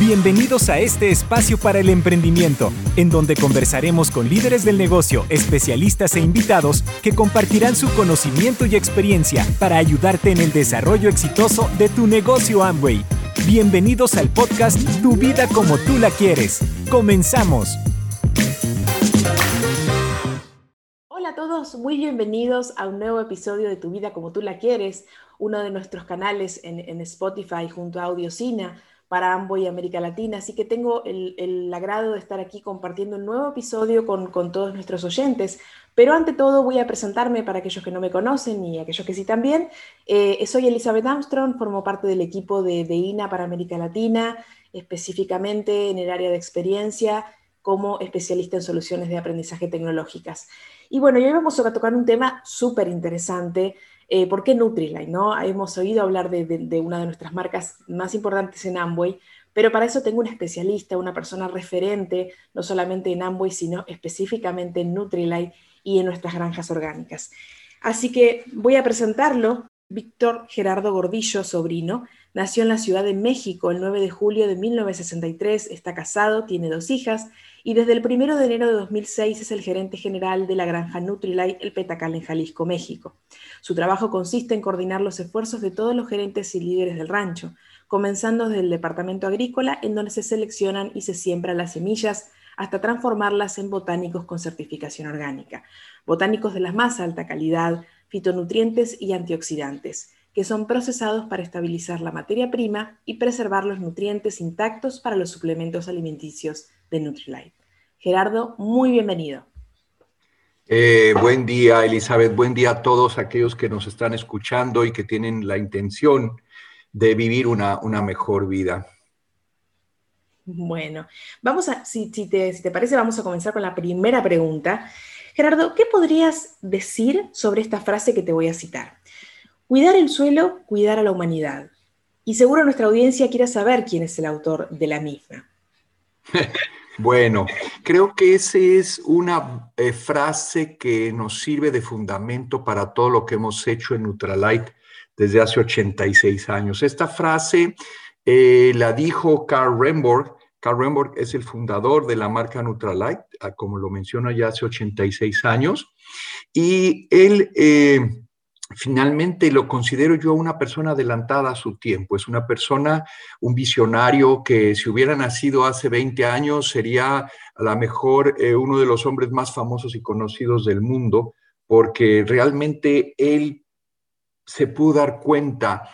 Bienvenidos a este espacio para el emprendimiento, en donde conversaremos con líderes del negocio, especialistas e invitados que compartirán su conocimiento y experiencia para ayudarte en el desarrollo exitoso de tu negocio Amway. Bienvenidos al podcast Tu vida como tú la quieres. Comenzamos. Hola a todos, muy bienvenidos a un nuevo episodio de Tu vida como tú la quieres, uno de nuestros canales en, Spotify junto a Audiocina para Amboy América Latina. Así que tengo el, agrado de estar aquí compartiendo un nuevo episodio con, todos nuestros oyentes. Pero ante todo voy a presentarme para aquellos que no me conocen y aquellos que sí también. Eh, soy Elizabeth Armstrong, formo parte del equipo de, de INA para América Latina, específicamente en el área de experiencia como especialista en soluciones de aprendizaje tecnológicas. Y bueno, hoy vamos a tocar un tema súper interesante eh, ¿Por qué Nutrilite? No? Hemos oído hablar de, una de nuestras marcas más importantes en Amway, pero para eso tengo un especialista, una persona referente, no solamente en Amway, sino específicamente en Nutrilite y en nuestras granjas orgánicas. Así que voy a presentarlo. Víctor Gerardo Gordillo, sobrino, nació en la Ciudad de México el 9 de julio de 1963, está casado, tiene dos hijas y desde el 1 de enero de 2006 es el gerente general de la granja Nutrilite El Petacal en Jalisco, México. Su trabajo consiste en coordinar los esfuerzos de todos los gerentes y líderes del rancho, comenzando desde el departamento agrícola en donde se seleccionan y se siembran las semillas hasta transformarlas en botánicos con certificación orgánica, botánicos de la más alta calidad, fitonutrientes y antioxidantes, que son procesados para estabilizar la materia prima y preservar los nutrientes intactos para los suplementos alimenticios de Nutrilite. Gerardo, muy bienvenido. Eh, buen día, Elizabeth. Buen día a todos aquellos que nos están escuchando y que tienen la intención de vivir una, una mejor vida. Bueno, vamos a, si, te, si te parece, vamos a comenzar con la primera pregunta. Gerardo, ¿qué podrías decir sobre esta frase que te voy a citar? Cuidar el suelo, cuidar a la humanidad. Y seguro nuestra audiencia quiere saber quién es el autor de la misma. Bueno, creo que esa es una eh, frase que nos sirve de fundamento para todo lo que hemos hecho en Nutralite desde hace 86 años. Esta frase eh, la dijo Carl Remborg. Carl Remborg es el fundador de la marca Nutralite, ah, como lo menciona ya hace 86 años. Y él eh, finalmente lo considero yo una persona adelantada a su tiempo, es una persona, un visionario que si hubiera nacido hace 20 años sería a lo mejor eh, uno de los hombres más famosos y conocidos del mundo, porque realmente él se pudo dar cuenta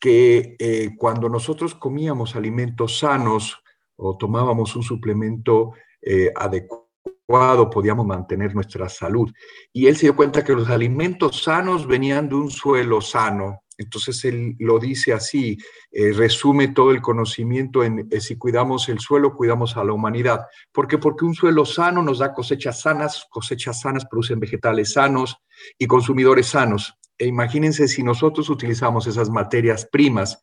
que eh, cuando nosotros comíamos alimentos sanos o tomábamos un suplemento eh, adecuado, podíamos mantener nuestra salud. Y él se dio cuenta que los alimentos sanos venían de un suelo sano. Entonces él lo dice así, eh, resume todo el conocimiento en eh, si cuidamos el suelo, cuidamos a la humanidad. ¿Por qué? Porque un suelo sano nos da cosechas sanas, cosechas sanas producen vegetales sanos y consumidores sanos. E imagínense si nosotros utilizamos esas materias primas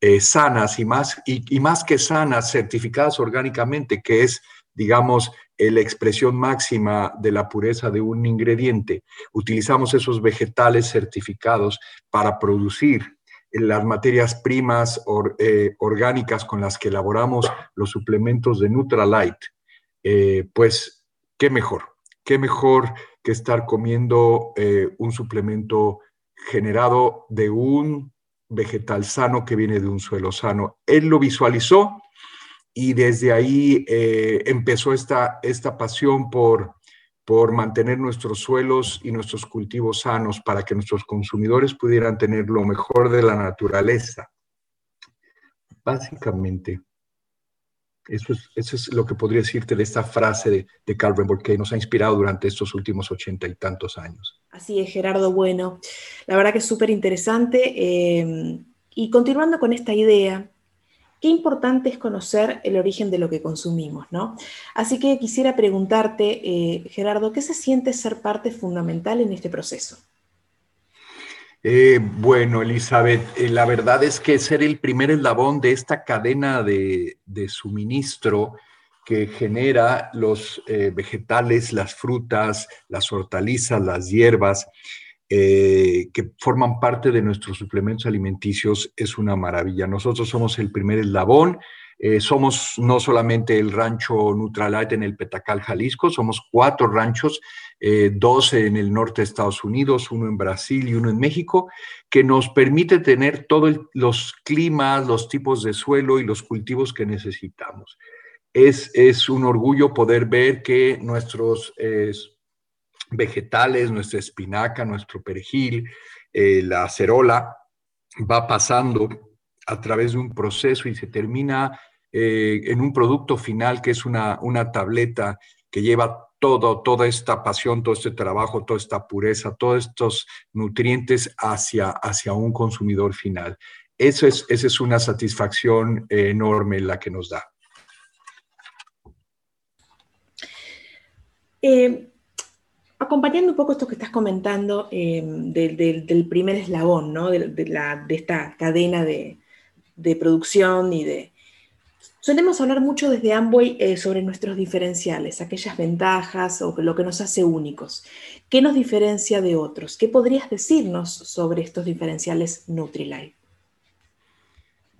eh, sanas y más, y más que sanas, certificadas orgánicamente, que es digamos, la expresión máxima de la pureza de un ingrediente. Utilizamos esos vegetales certificados para producir las materias primas eh, orgánicas con las que elaboramos los suplementos de Nutralite. Eh, pues, ¿qué mejor? ¿Qué mejor que estar comiendo eh, un suplemento generado de un vegetal sano que viene de un suelo sano? Él lo visualizó y desde ahí eh, empezó esta, esta pasión por, por mantener nuestros suelos y nuestros cultivos sanos para que nuestros consumidores pudieran tener lo mejor de la naturaleza. Básicamente, eso es, lo que podría decirte de esta frase de, de Carl que nos ha inspirado durante estos últimos ochenta y tantos años. Así es, Gerardo. Bueno, la verdad que es súper interesante. Eh, y continuando con esta idea, qué importante es conocer el origen de lo que consumimos, ¿no? Así que quisiera preguntarte, eh, Gerardo, ¿qué se siente ser parte fundamental en este proceso? Eh, bueno, Elizabeth, eh, la verdad es que ser el primer eslabón de esta cadena de, suministro que genera los vegetales, las frutas, las hortalizas, las hierbas, eh, que forman parte de nuestros suplementos alimenticios es una maravilla. Nosotros somos el primer eslabón, Eh, somos no solamente el rancho Nutralite en el Petacal, Jalisco, somos cuatro ranchos, eh, dos en el norte de Estados Unidos, uno en Brasil y uno en México, que nos permite tener todos los climas, los tipos de suelo y los cultivos que necesitamos. Es, es un orgullo poder ver que nuestros vegetales, nuestra espinaca, nuestro perejil, eh, la acerola, va pasando a través de un proceso y se termina eh, en un producto final que es una, una tableta que lleva todo, toda esta pasión, todo este trabajo, toda esta pureza, todos estos nutrientes hacia, hacia un consumidor final. Eso es, esa es una satisfacción enorme la que nos da. Eh, acompañando un poco esto que estás comentando eh, del primer eslabón, ¿no? de, la, de esta cadena de, producción y de... Solemos hablar mucho desde Amway eh, sobre nuestros diferenciales, aquellas ventajas o lo que nos hace únicos. ¿Qué nos diferencia de otros? ¿Qué podrías decirnos sobre estos diferenciales NutriLife?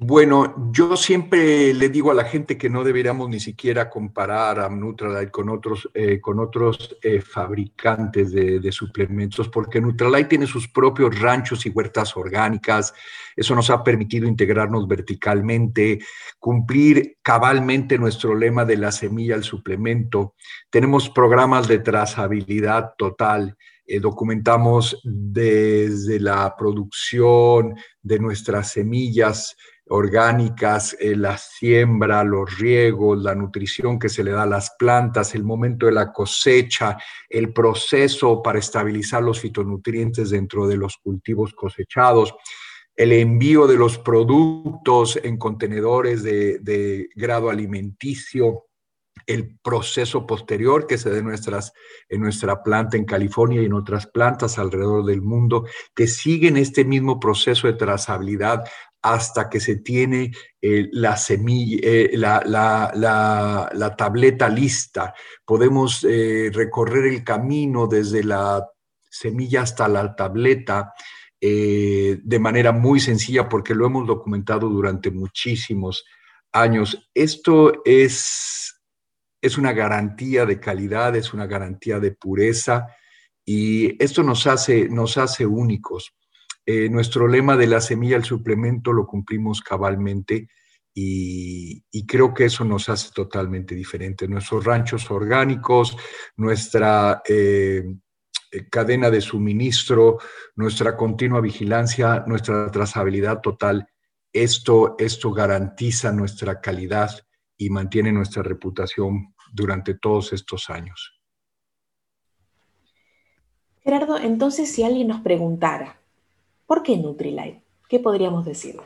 Bueno, yo siempre le digo a la gente que no deberíamos ni siquiera comparar a Nutralite con otros, eh, con otros eh, fabricantes de, suplementos, porque Nutralite tiene sus propios ranchos y huertas orgánicas. Eso nos ha permitido integrarnos verticalmente, cumplir cabalmente nuestro lema de la semilla al suplemento. Tenemos programas de trazabilidad total. Eh, documentamos desde la producción de nuestras semillas, orgánicas, eh, la siembra, los riegos, la nutrición que se le da a las plantas, el momento de la cosecha, el proceso para estabilizar los fitonutrientes dentro de los cultivos cosechados, el envío de los productos en contenedores de, grado alimenticio, el proceso posterior que se da en, nuestras, en nuestra planta en California y en otras plantas alrededor del mundo, que siguen este mismo proceso de trazabilidad hasta que se tiene eh, la semilla, eh, la, tableta lista. Podemos eh, recorrer el camino desde la semilla hasta la tableta de manera muy sencilla porque lo hemos documentado durante muchísimos años. Esto es, es una garantía de calidad, es una garantía de pureza y esto nos hace, nos hace únicos. Eh, nuestro lema de la semilla al suplemento lo cumplimos cabalmente y, creo que eso nos hace totalmente diferente. Nuestros ranchos orgánicos, nuestra eh, eh, cadena de suministro, nuestra continua vigilancia, nuestra trazabilidad total, esto, esto garantiza nuestra calidad y mantiene nuestra reputación durante todos estos años. Gerardo, entonces si alguien nos preguntara, ¿Por qué Nutrilite? ¿Qué podríamos decir?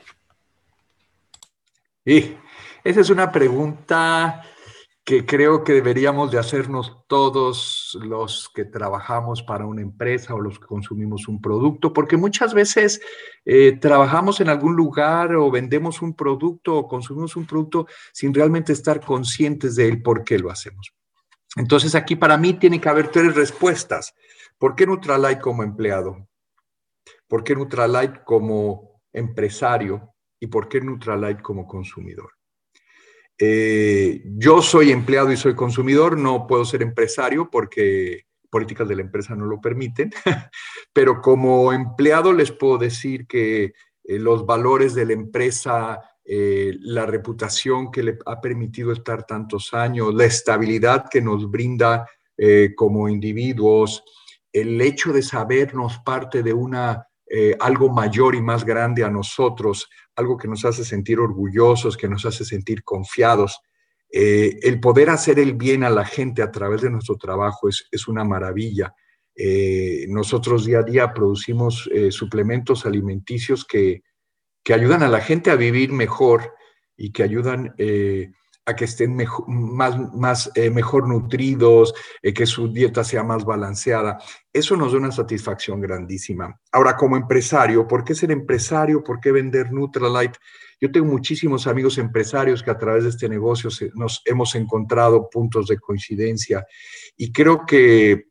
Y esa es una pregunta que creo que deberíamos de hacernos todos los que trabajamos para una empresa o los que consumimos un producto, porque muchas veces eh, trabajamos en algún lugar o vendemos un producto o consumimos un producto sin realmente estar conscientes de él por qué lo hacemos. Entonces aquí para mí tiene que haber tres respuestas. ¿Por qué Nutrilite como empleado? ¿Por qué Nutralite como empresario y por qué Nutralite como consumidor? Eh, yo soy empleado y soy consumidor, no puedo ser empresario porque políticas de la empresa no lo permiten, pero como empleado les puedo decir que eh, los valores de la empresa, eh, la reputación que le ha permitido estar tantos años, la estabilidad que nos brinda como individuos, el hecho de sabernos parte de una eh, algo mayor y más grande a nosotros, algo que nos hace sentir orgullosos, que nos hace sentir confiados. Eh, el poder hacer el bien a la gente a través de nuestro trabajo es, una maravilla. Eh, nosotros día a día producimos suplementos alimenticios que, que, ayudan a la gente a vivir mejor y que ayudan a que estén mejor, más, más eh, mejor nutridos, eh, que su dieta sea más balanceada. Eso nos da una satisfacción grandísima. Ahora, como empresario, ¿por qué ser empresario? ¿Por qué vender Nutralite? Yo tengo muchísimos amigos empresarios que a través de este negocio nos hemos encontrado puntos de coincidencia y creo que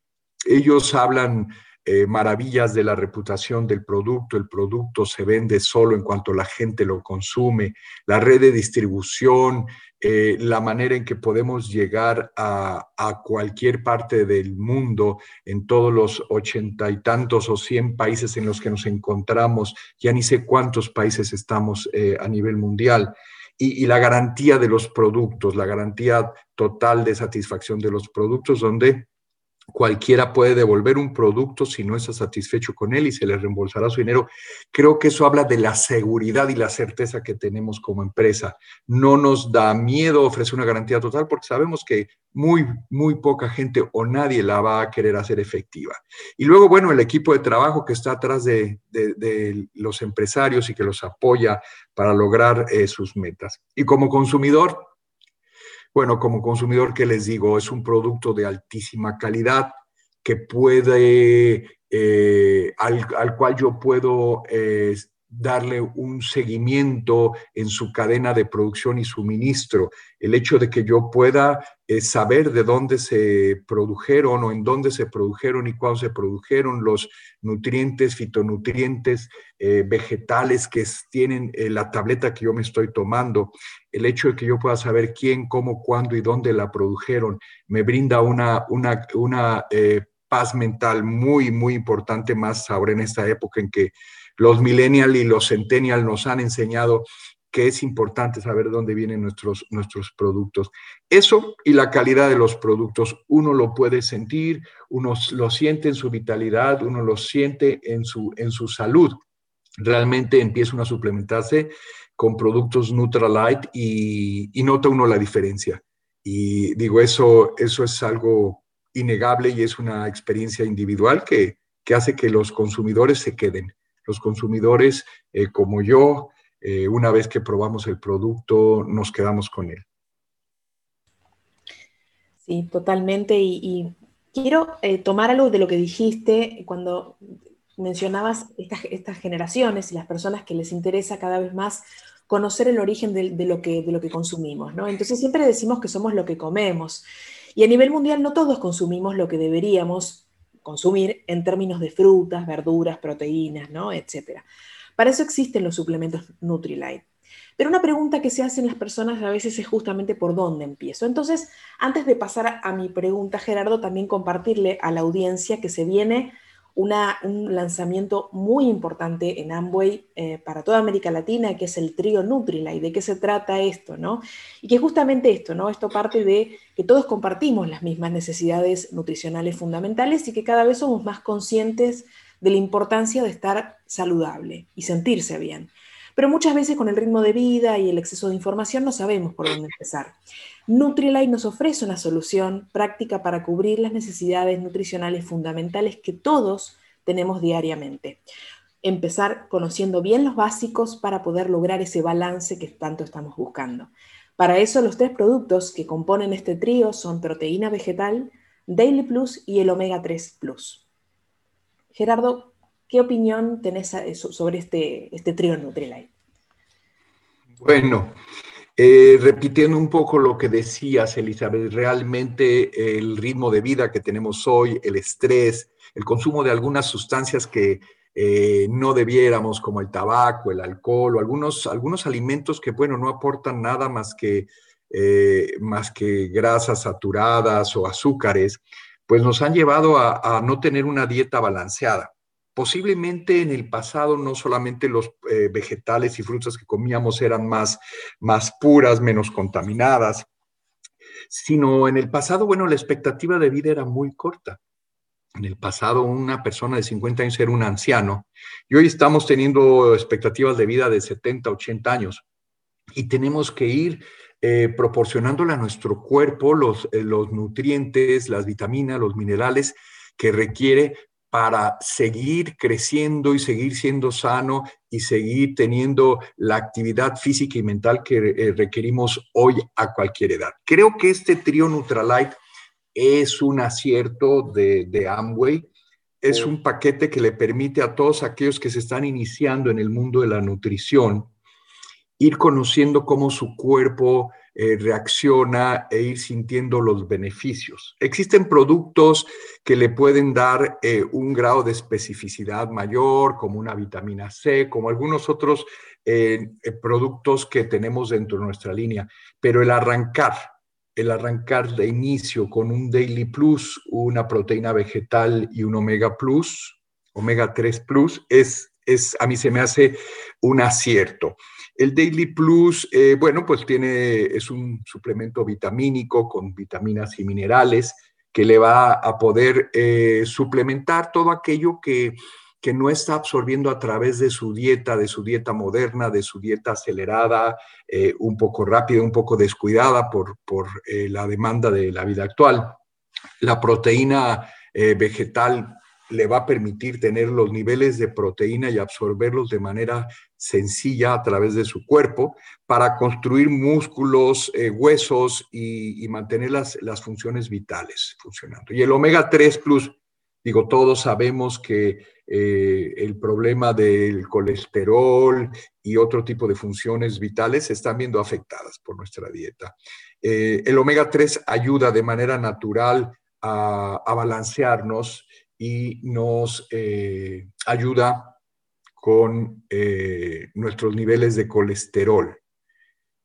ellos hablan eh, maravillas de la reputación del producto, el producto se vende solo en cuanto la gente lo consume, la red de distribución, eh, la manera en que podemos llegar a, cualquier parte del mundo, en todos los ochenta y tantos o cien países en los que nos encontramos, ya ni sé cuántos países estamos eh, a nivel mundial. y, la garantía de los productos, la garantía total de satisfacción de los productos, donde Cualquiera puede devolver un producto si no está satisfecho con él y se le reembolsará su dinero. Creo que eso habla de la seguridad y la certeza que tenemos como empresa. No nos da miedo ofrecer una garantía total porque sabemos que muy, muy poca gente o nadie la va a querer hacer efectiva. Y luego, bueno, el equipo de trabajo que está atrás de, los empresarios y que los apoya para lograr eh, sus metas. Y como consumidor, bueno, como consumidor, ¿qué les digo? Es un producto de altísima calidad que puede, eh, al, cual yo puedo eh, darle un seguimiento en su cadena de producción y suministro. El hecho de que yo pueda eh, saber de dónde se produjeron o en dónde se produjeron y cuándo se produjeron los nutrientes, fitonutrientes, eh, vegetales que tienen eh, la tableta que yo me estoy tomando. El hecho de que yo pueda saber quién, cómo, cuándo y dónde la produjeron me brinda una, una, una paz mental muy, muy importante más ahora en esta época en que los millennials y los centennials nos han enseñado que es importante saber dónde vienen nuestros, nuestros productos. Eso y la calidad de los productos, uno lo puede sentir, uno lo siente en su vitalidad, uno lo siente en su, en su salud. Realmente empieza uno a suplementarse con productos Nutralight y, y nota uno la diferencia. Y digo, eso, eso es algo innegable y es una experiencia individual que, que hace que los consumidores se queden los consumidores eh, como yo, eh, una vez que probamos el producto, nos quedamos con él. Sí, totalmente. Y, quiero eh, tomar algo de lo que dijiste cuando mencionabas estas, generaciones y las personas que les interesa cada vez más conocer el origen de, lo, que, de lo que consumimos, ¿no? Entonces siempre decimos que somos lo que comemos. Y a nivel mundial no todos consumimos lo que deberíamos consumir en términos de frutas, verduras, proteínas, ¿no? Etcétera. Para eso existen los suplementos Nutrilite. Pero una pregunta que se hacen las personas a veces es justamente por dónde empiezo. Entonces, antes de pasar a mi pregunta, Gerardo, también compartirle a la audiencia que se viene un lanzamiento muy importante en Amway eh, para toda América Latina, que es el trío Nutrilite. ¿De qué se trata esto? ¿no? Y que justamente esto, ¿no? Esto parte de que todos compartimos las mismas necesidades nutricionales fundamentales y que cada vez somos más conscientes de la importancia de estar saludable y sentirse bien. Pero muchas veces con el ritmo de vida y el exceso de información no sabemos por dónde empezar. Nutrilite nos ofrece una solución práctica para cubrir las necesidades nutricionales fundamentales que todos tenemos diariamente. Empezar conociendo bien los básicos para poder lograr ese balance que tanto estamos buscando. Para eso los tres productos que componen este trío son proteína vegetal, Daily Plus y el Omega 3 Plus. Gerardo, ¿Qué opinión tenés sobre este, este trío Nutrilite? Bueno, eh, repitiendo un poco lo que decías, Elizabeth, realmente el ritmo de vida que tenemos hoy, el estrés, el consumo de algunas sustancias que eh, no debiéramos, como el tabaco, el alcohol o algunos, algunos alimentos que, bueno, no aportan nada más que, eh, más que grasas saturadas o azúcares, pues nos han llevado a no tener una dieta balanceada. Posiblemente en el pasado no solamente los eh, vegetales y frutas que comíamos eran más, más puras, menos contaminadas, sino en el pasado, bueno, la expectativa de vida era muy corta. En el pasado una persona de 50 años era un anciano y hoy estamos teniendo expectativas de vida de 70, 80 años y tenemos que ir eh, proporcionándole a nuestro cuerpo los, eh, los nutrientes, las vitaminas, los minerales que requiere para seguir creciendo y seguir siendo sano y seguir teniendo la actividad física y mental que eh, requerimos hoy a cualquier edad. Creo que este trío Nutralite es un acierto de, de Amway. Es un paquete que le permite a todos aquellos que se están iniciando en el mundo de la nutrición ir conociendo cómo su cuerpo eh, reacciona e ir sintiendo los beneficios. Existen productos que le pueden dar eh, un grado de especificidad mayor, como una vitamina C, como algunos otros eh, productos que tenemos dentro de nuestra línea, pero el arrancar, el arrancar de inicio con un Daily Plus, una proteína vegetal y un Omega Plus, Omega 3 Plus, es, es, a mí se me hace un acierto. El Daily Plus, eh, bueno, pues tiene, es un suplemento vitamínico con vitaminas y minerales que le va a poder eh, suplementar todo aquello que, que no está absorbiendo a través de su dieta, de su dieta moderna, de su dieta acelerada, eh, un poco rápida, un poco descuidada por, por la demanda de la vida actual. La proteína vegetal le va a permitir tener los niveles de proteína y absorberlos de manera sencilla a través de su cuerpo para construir músculos, eh, huesos y, mantener las, las, funciones vitales funcionando. Y el omega 3 plus, digo, todos sabemos que eh, el problema del colesterol y otro tipo de funciones vitales se están viendo afectadas por nuestra dieta. Eh, el omega 3 ayuda de manera natural a, a balancearnos y nos eh, ayuda con eh, nuestros niveles de colesterol.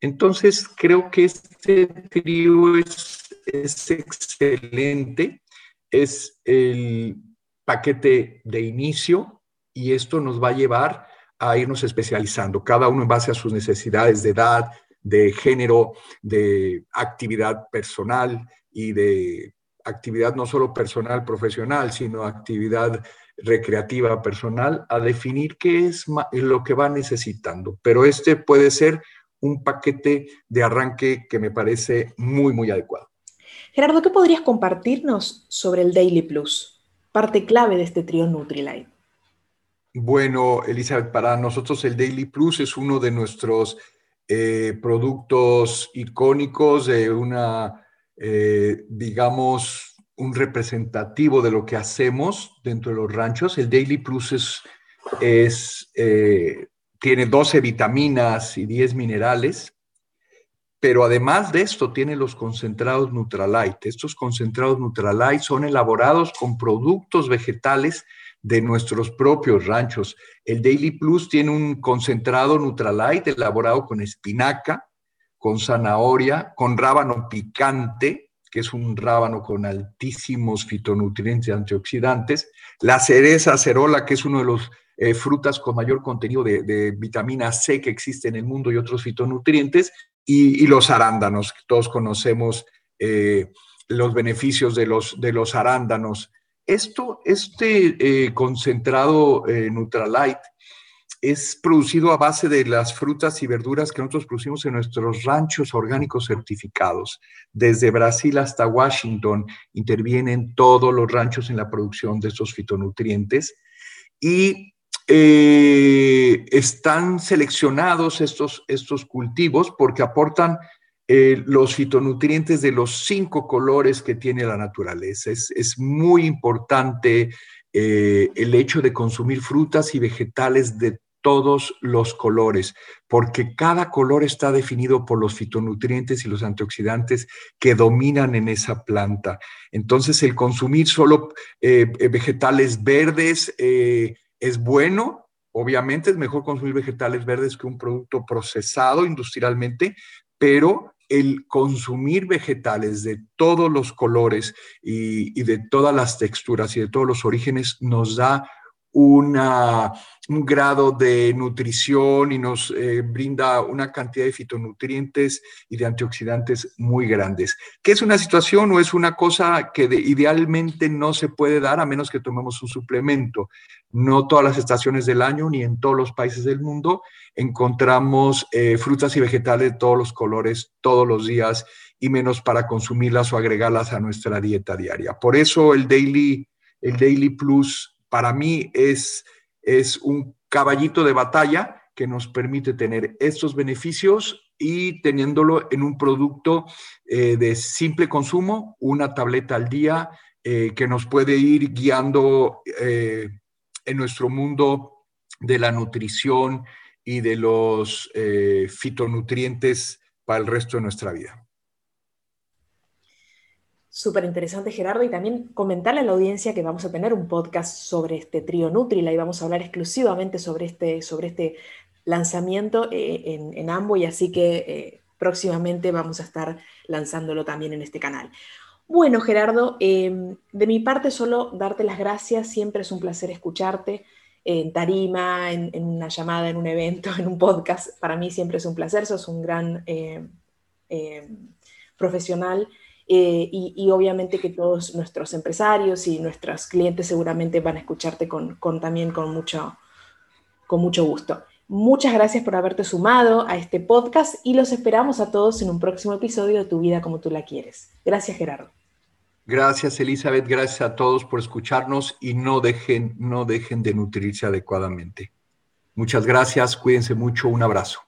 Entonces, creo que este trío es, es excelente, es el paquete de inicio y esto nos va a llevar a irnos especializando, cada uno en base a sus necesidades de edad, de género, de actividad personal y de actividad no solo personal, profesional, sino actividad recreativa personal, a definir qué es lo que va necesitando. Pero este puede ser un paquete de arranque que me parece muy, muy adecuado. Gerardo, ¿qué podrías compartirnos sobre el Daily Plus, parte clave de este trío Nutrilite? Bueno, Elizabeth, para nosotros el Daily Plus es uno de nuestros eh, productos icónicos de una eh, digamos, un representativo de lo que hacemos dentro de los ranchos. El Daily Plus es, eh, tiene 12 vitaminas y 10 minerales, pero además de esto tiene los concentrados Nutralite. Estos concentrados Nutralite son elaborados con productos vegetales de nuestros propios ranchos. El Daily Plus tiene un concentrado Nutralite elaborado con espinaca, con zanahoria, con rábano picante, que es un rábano con altísimos fitonutrientes y antioxidantes, la cereza acerola, que es uno de los eh, frutas con mayor contenido de, vitamina C que existe en el mundo y otros fitonutrientes, y, los arándanos. Todos conocemos eh, los beneficios de los, de los arándanos. Esto, este eh, concentrado Nutralite es producido a base de las frutas y verduras que nosotros producimos en nuestros ranchos orgánicos certificados. Desde Brasil hasta Washington intervienen todos los ranchos en la producción de estos fitonutrientes y eh, están seleccionados estos, estos cultivos porque aportan eh, los fitonutrientes de los cinco colores que tiene la naturaleza. Es, muy importante eh, el hecho de consumir frutas y vegetales de todos los colores, porque cada color está definido por los fitonutrientes y los antioxidantes que dominan en esa planta. Entonces, el consumir solo eh, eh, vegetales verdes eh, es bueno. Obviamente es mejor consumir vegetales verdes que un producto procesado industrialmente, pero el consumir vegetales de todos los colores y, y, de todas las texturas y de todos los orígenes nos da un grado de nutrición y nos eh, brinda una cantidad de fitonutrientes y de antioxidantes muy grandes. ¿Qué es una situación o es una cosa que idealmente no se puede dar a menos que tomemos un suplemento? No todas las estaciones del año ni en todos los países del mundo encontramos eh, frutas y vegetales de todos los colores todos los días y menos para consumirlas o agregarlas a nuestra dieta diaria. Por eso el Daily, el Daily Plus para mí es, es un caballito de batalla que nos permite tener estos beneficios y teniéndolo en un producto eh, de simple consumo, una tableta al día eh, que nos puede ir guiando eh, en nuestro mundo de la nutrición y de los fitonutrientes para el resto de nuestra vida. Súper interesante, Gerardo, y también comentarle a la audiencia que vamos a tener un podcast sobre este trío Nutrila y vamos a hablar exclusivamente sobre este, sobre este lanzamiento eh, en, en Ambo, y así que eh, próximamente vamos a estar lanzándolo también en este canal. Bueno, Gerardo, em, de mi parte solo darte las gracias, siempre es un placer escucharte en tarima, en, una llamada, en un evento, en un podcast. Para mí siempre es un placer, sos un gran eh, profesional eh, y, obviamente que todos nuestros empresarios y nuestros clientes seguramente van a escucharte con, con, también con mucho, con mucho gusto. Muchas gracias por haberte sumado a este podcast y los esperamos a todos en un próximo episodio de Tu vida como tú la quieres. Gracias Gerardo. Gracias, Elizabeth. Gracias a todos por escucharnos y no dejen, no dejen de nutrirse adecuadamente. Muchas gracias, cuídense mucho, un abrazo.